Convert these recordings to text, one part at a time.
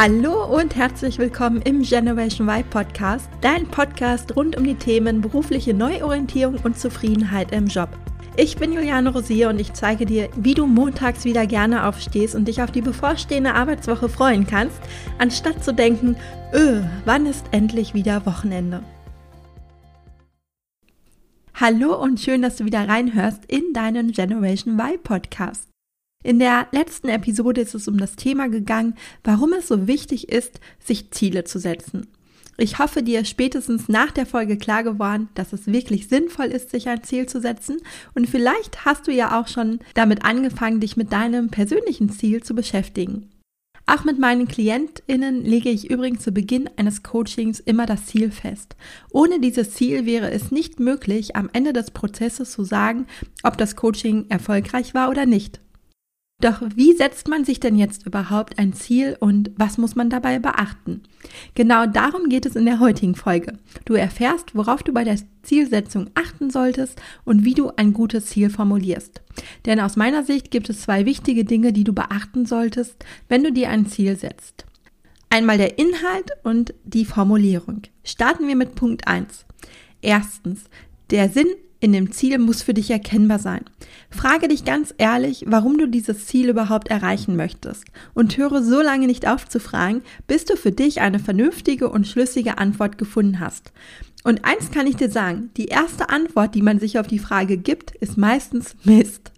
Hallo und herzlich willkommen im Generation Y Podcast, dein Podcast rund um die Themen berufliche Neuorientierung und Zufriedenheit im Job. Ich bin Juliane Rosier und ich zeige dir, wie du montags wieder gerne aufstehst und dich auf die bevorstehende Arbeitswoche freuen kannst, anstatt zu denken, öh, wann ist endlich wieder Wochenende? Hallo und schön, dass du wieder reinhörst in deinen Generation Y Podcast. In der letzten Episode ist es um das Thema gegangen, warum es so wichtig ist, sich Ziele zu setzen. Ich hoffe, dir ist spätestens nach der Folge klar geworden, dass es wirklich sinnvoll ist, sich ein Ziel zu setzen. Und vielleicht hast du ja auch schon damit angefangen, dich mit deinem persönlichen Ziel zu beschäftigen. Auch mit meinen KlientInnen lege ich übrigens zu Beginn eines Coachings immer das Ziel fest. Ohne dieses Ziel wäre es nicht möglich, am Ende des Prozesses zu sagen, ob das Coaching erfolgreich war oder nicht. Doch wie setzt man sich denn jetzt überhaupt ein Ziel und was muss man dabei beachten? Genau darum geht es in der heutigen Folge. Du erfährst, worauf du bei der Zielsetzung achten solltest und wie du ein gutes Ziel formulierst. Denn aus meiner Sicht gibt es zwei wichtige Dinge, die du beachten solltest, wenn du dir ein Ziel setzt. Einmal der Inhalt und die Formulierung. Starten wir mit Punkt 1. Erstens, der Sinn in dem Ziel muss für dich erkennbar sein. Frage dich ganz ehrlich, warum du dieses Ziel überhaupt erreichen möchtest und höre so lange nicht auf zu fragen, bis du für dich eine vernünftige und schlüssige Antwort gefunden hast. Und eins kann ich dir sagen, die erste Antwort, die man sich auf die Frage gibt, ist meistens Mist.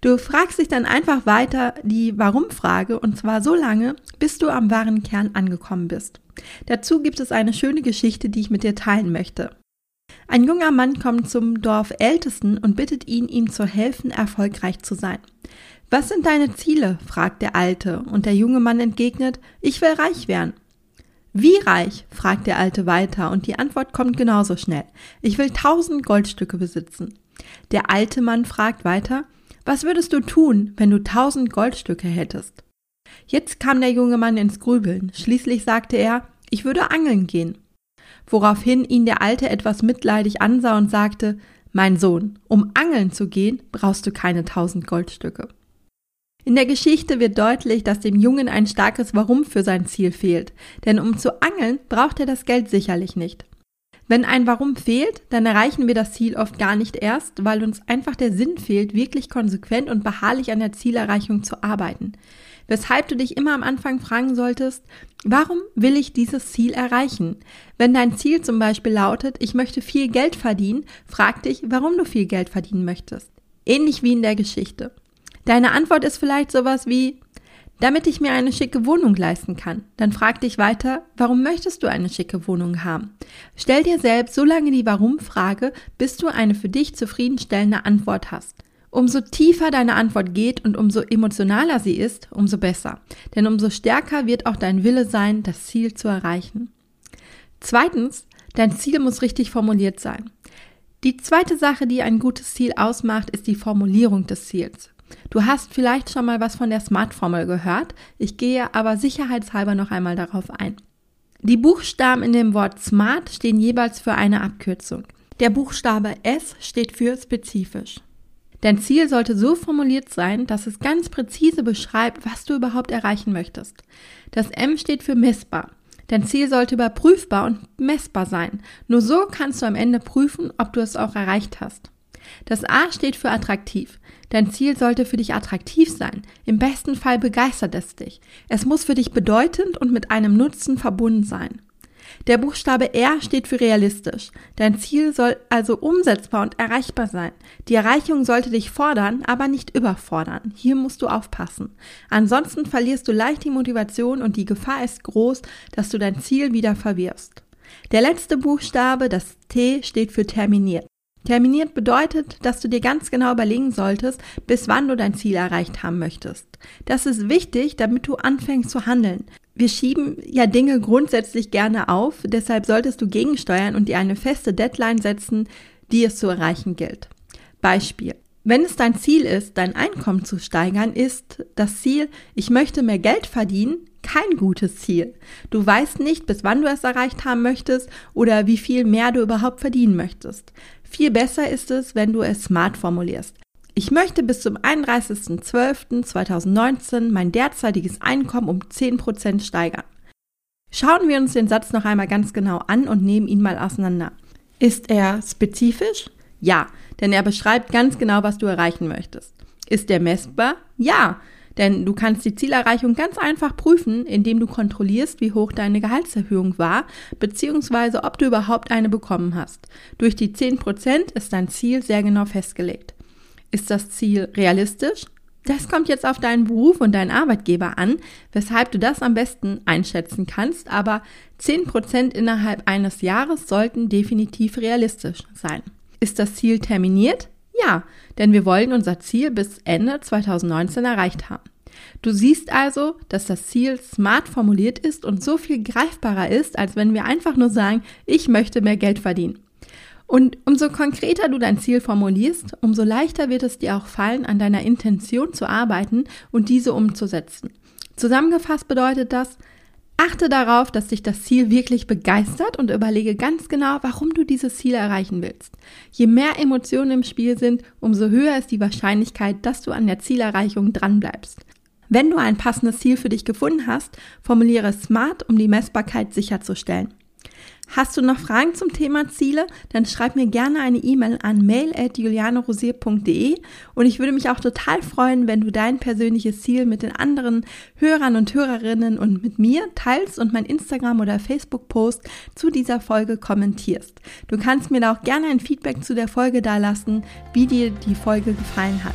Du fragst dich dann einfach weiter die Warum-Frage und zwar so lange, bis du am wahren Kern angekommen bist. Dazu gibt es eine schöne Geschichte, die ich mit dir teilen möchte. Ein junger Mann kommt zum Dorfältesten und bittet ihn, ihm zu helfen, erfolgreich zu sein. Was sind deine Ziele? fragt der Alte, und der junge Mann entgegnet, ich will reich werden. Wie reich? fragt der Alte weiter, und die Antwort kommt genauso schnell. Ich will tausend Goldstücke besitzen. Der alte Mann fragt weiter, was würdest du tun, wenn du tausend Goldstücke hättest? Jetzt kam der junge Mann ins Grübeln. Schließlich sagte er, ich würde angeln gehen woraufhin ihn der Alte etwas mitleidig ansah und sagte, Mein Sohn, um angeln zu gehen, brauchst du keine tausend Goldstücke. In der Geschichte wird deutlich, dass dem Jungen ein starkes Warum für sein Ziel fehlt, denn um zu angeln, braucht er das Geld sicherlich nicht. Wenn ein Warum fehlt, dann erreichen wir das Ziel oft gar nicht erst, weil uns einfach der Sinn fehlt, wirklich konsequent und beharrlich an der Zielerreichung zu arbeiten weshalb du dich immer am Anfang fragen solltest, warum will ich dieses Ziel erreichen? Wenn dein Ziel zum Beispiel lautet, ich möchte viel Geld verdienen, frag dich, warum du viel Geld verdienen möchtest. Ähnlich wie in der Geschichte. Deine Antwort ist vielleicht sowas wie, damit ich mir eine schicke Wohnung leisten kann. Dann frag dich weiter, warum möchtest du eine schicke Wohnung haben? Stell dir selbst so lange die Warum-Frage, bis du eine für dich zufriedenstellende Antwort hast. Umso tiefer deine Antwort geht und umso emotionaler sie ist, umso besser. Denn umso stärker wird auch dein Wille sein, das Ziel zu erreichen. Zweitens, dein Ziel muss richtig formuliert sein. Die zweite Sache, die ein gutes Ziel ausmacht, ist die Formulierung des Ziels. Du hast vielleicht schon mal was von der SMART-Formel gehört, ich gehe aber sicherheitshalber noch einmal darauf ein. Die Buchstaben in dem Wort SMART stehen jeweils für eine Abkürzung. Der Buchstabe S steht für spezifisch. Dein Ziel sollte so formuliert sein, dass es ganz präzise beschreibt, was du überhaupt erreichen möchtest. Das M steht für messbar. Dein Ziel sollte überprüfbar und messbar sein. Nur so kannst du am Ende prüfen, ob du es auch erreicht hast. Das A steht für attraktiv. Dein Ziel sollte für dich attraktiv sein. Im besten Fall begeistert es dich. Es muss für dich bedeutend und mit einem Nutzen verbunden sein. Der Buchstabe R steht für realistisch. Dein Ziel soll also umsetzbar und erreichbar sein. Die Erreichung sollte dich fordern, aber nicht überfordern. Hier musst du aufpassen. Ansonsten verlierst du leicht die Motivation und die Gefahr ist groß, dass du dein Ziel wieder verwirfst. Der letzte Buchstabe, das T, steht für terminiert. Terminiert bedeutet, dass du dir ganz genau überlegen solltest, bis wann du dein Ziel erreicht haben möchtest. Das ist wichtig, damit du anfängst zu handeln. Wir schieben ja Dinge grundsätzlich gerne auf, deshalb solltest du gegensteuern und dir eine feste Deadline setzen, die es zu erreichen gilt. Beispiel. Wenn es dein Ziel ist, dein Einkommen zu steigern, ist das Ziel, ich möchte mehr Geld verdienen, kein gutes Ziel. Du weißt nicht, bis wann du es erreicht haben möchtest oder wie viel mehr du überhaupt verdienen möchtest. Viel besser ist es, wenn du es smart formulierst. Ich möchte bis zum 31.12.2019 mein derzeitiges Einkommen um 10% steigern. Schauen wir uns den Satz noch einmal ganz genau an und nehmen ihn mal auseinander. Ist er spezifisch? Ja, denn er beschreibt ganz genau, was du erreichen möchtest. Ist er messbar? Ja, denn du kannst die Zielerreichung ganz einfach prüfen, indem du kontrollierst, wie hoch deine Gehaltserhöhung war, beziehungsweise ob du überhaupt eine bekommen hast. Durch die 10% ist dein Ziel sehr genau festgelegt. Ist das Ziel realistisch? Das kommt jetzt auf deinen Beruf und deinen Arbeitgeber an, weshalb du das am besten einschätzen kannst, aber 10% innerhalb eines Jahres sollten definitiv realistisch sein. Ist das Ziel terminiert? Ja, denn wir wollen unser Ziel bis Ende 2019 erreicht haben. Du siehst also, dass das Ziel smart formuliert ist und so viel greifbarer ist, als wenn wir einfach nur sagen, ich möchte mehr Geld verdienen. Und umso konkreter du dein Ziel formulierst, umso leichter wird es dir auch fallen, an deiner Intention zu arbeiten und diese umzusetzen. Zusammengefasst bedeutet das, achte darauf, dass dich das Ziel wirklich begeistert und überlege ganz genau, warum du dieses Ziel erreichen willst. Je mehr Emotionen im Spiel sind, umso höher ist die Wahrscheinlichkeit, dass du an der Zielerreichung dranbleibst. Wenn du ein passendes Ziel für dich gefunden hast, formuliere smart, um die Messbarkeit sicherzustellen. Hast du noch Fragen zum Thema Ziele? Dann schreib mir gerne eine E-Mail an mail.julianerosier.de und ich würde mich auch total freuen, wenn du dein persönliches Ziel mit den anderen Hörern und Hörerinnen und mit mir teilst und mein Instagram- oder Facebook-Post zu dieser Folge kommentierst. Du kannst mir da auch gerne ein Feedback zu der Folge dalassen, wie dir die Folge gefallen hat.